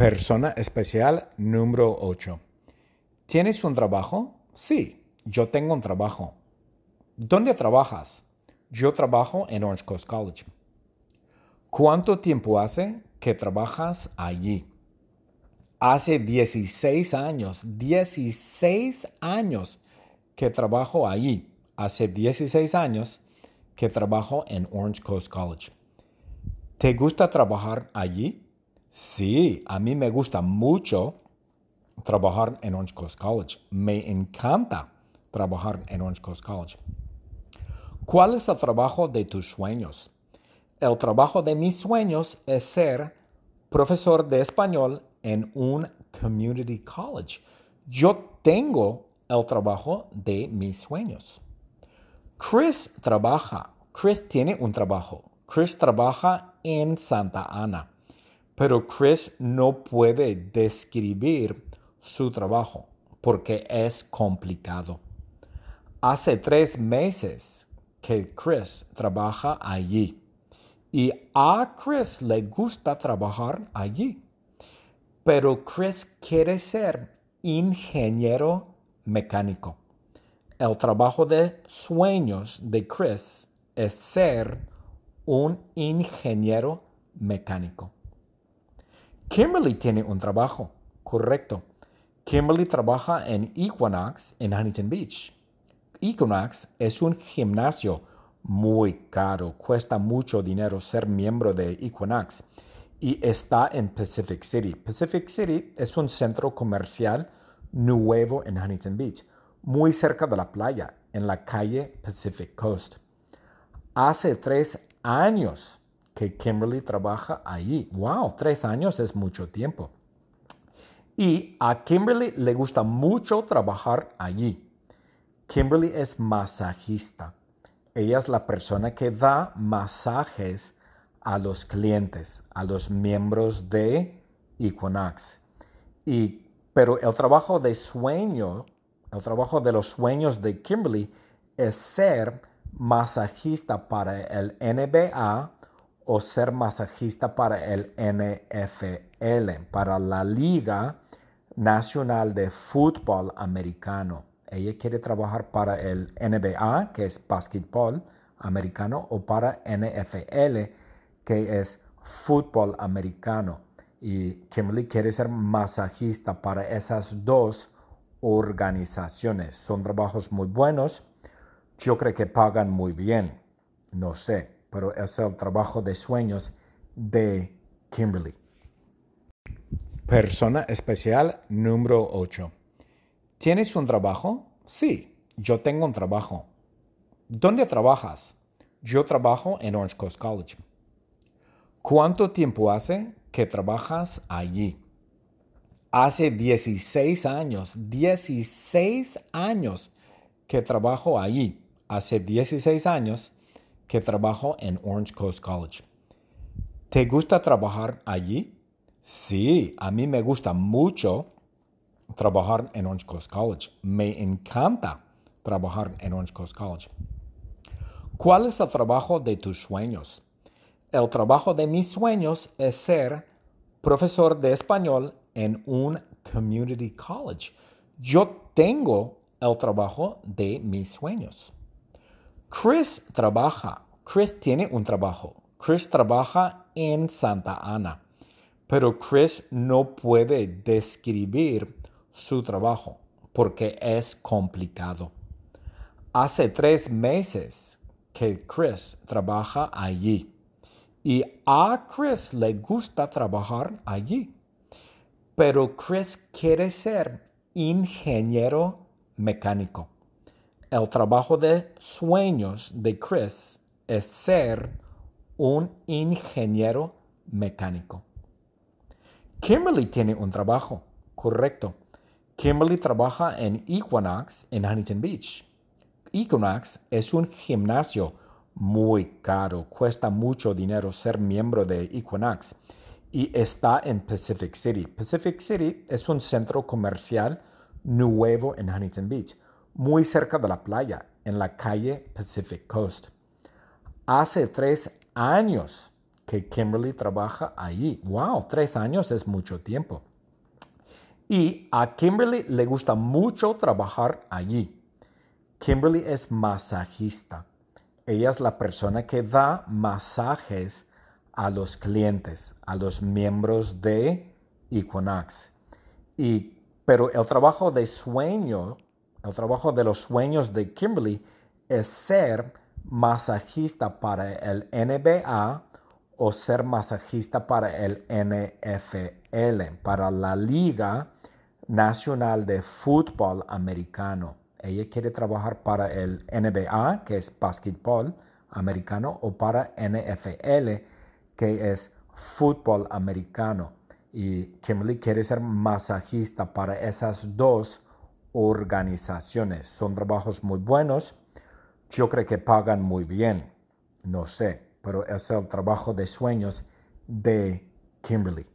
Persona especial número 8. ¿Tienes un trabajo? Sí, yo tengo un trabajo. ¿Dónde trabajas? Yo trabajo en Orange Coast College. ¿Cuánto tiempo hace que trabajas allí? Hace 16 años, 16 años que trabajo allí. Hace 16 años que trabajo en Orange Coast College. ¿Te gusta trabajar allí? Sí, a mí me gusta mucho trabajar en Orange Coast College. Me encanta trabajar en Orange Coast College. ¿Cuál es el trabajo de tus sueños? El trabajo de mis sueños es ser profesor de español en un community college. Yo tengo el trabajo de mis sueños. Chris trabaja. Chris tiene un trabajo. Chris trabaja en Santa Ana. Pero Chris no puede describir su trabajo porque es complicado. Hace tres meses que Chris trabaja allí y a Chris le gusta trabajar allí. Pero Chris quiere ser ingeniero mecánico. El trabajo de sueños de Chris es ser un ingeniero mecánico. Kimberly tiene un trabajo, correcto. Kimberly trabaja en Equinox en Huntington Beach. Equinox es un gimnasio muy caro, cuesta mucho dinero ser miembro de Equinox y está en Pacific City. Pacific City es un centro comercial nuevo en Huntington Beach, muy cerca de la playa, en la calle Pacific Coast. Hace tres años que Kimberly trabaja allí. ¡Wow! Tres años es mucho tiempo. Y a Kimberly le gusta mucho trabajar allí. Kimberly es masajista. Ella es la persona que da masajes a los clientes, a los miembros de Equinox. Y, pero el trabajo de sueño, el trabajo de los sueños de Kimberly es ser masajista para el NBA o ser masajista para el NFL, para la Liga Nacional de Fútbol Americano. Ella quiere trabajar para el NBA, que es básquetbol americano, o para NFL, que es fútbol americano. Y Kimberly quiere ser masajista para esas dos organizaciones. Son trabajos muy buenos. Yo creo que pagan muy bien. No sé pero es el trabajo de sueños de Kimberly. Persona especial número 8. ¿Tienes un trabajo? Sí, yo tengo un trabajo. ¿Dónde trabajas? Yo trabajo en Orange Coast College. ¿Cuánto tiempo hace que trabajas allí? Hace 16 años, 16 años que trabajo allí. Hace 16 años que trabajo en Orange Coast College. ¿Te gusta trabajar allí? Sí, a mí me gusta mucho trabajar en Orange Coast College. Me encanta trabajar en Orange Coast College. ¿Cuál es el trabajo de tus sueños? El trabajo de mis sueños es ser profesor de español en un community college. Yo tengo el trabajo de mis sueños. Chris trabaja, Chris tiene un trabajo. Chris trabaja en Santa Ana, pero Chris no puede describir su trabajo porque es complicado. Hace tres meses que Chris trabaja allí y a Chris le gusta trabajar allí, pero Chris quiere ser ingeniero mecánico. El trabajo de sueños de Chris es ser un ingeniero mecánico. Kimberly tiene un trabajo, correcto. Kimberly trabaja en Equinox en Huntington Beach. Equinox es un gimnasio muy caro, cuesta mucho dinero ser miembro de Equinox y está en Pacific City. Pacific City es un centro comercial nuevo en Huntington Beach muy cerca de la playa, en la calle Pacific Coast. Hace tres años que Kimberly trabaja allí. ¡Wow! Tres años es mucho tiempo. Y a Kimberly le gusta mucho trabajar allí. Kimberly es masajista. Ella es la persona que da masajes a los clientes, a los miembros de Equinox. Y, pero el trabajo de sueño, el trabajo de los sueños de Kimberly es ser masajista para el NBA o ser masajista para el NFL, para la Liga Nacional de Fútbol Americano. Ella quiere trabajar para el NBA, que es básquetbol americano, o para NFL, que es fútbol americano. Y Kimberly quiere ser masajista para esas dos organizaciones. Son trabajos muy buenos. Yo creo que pagan muy bien. No sé, pero es el trabajo de sueños de Kimberly.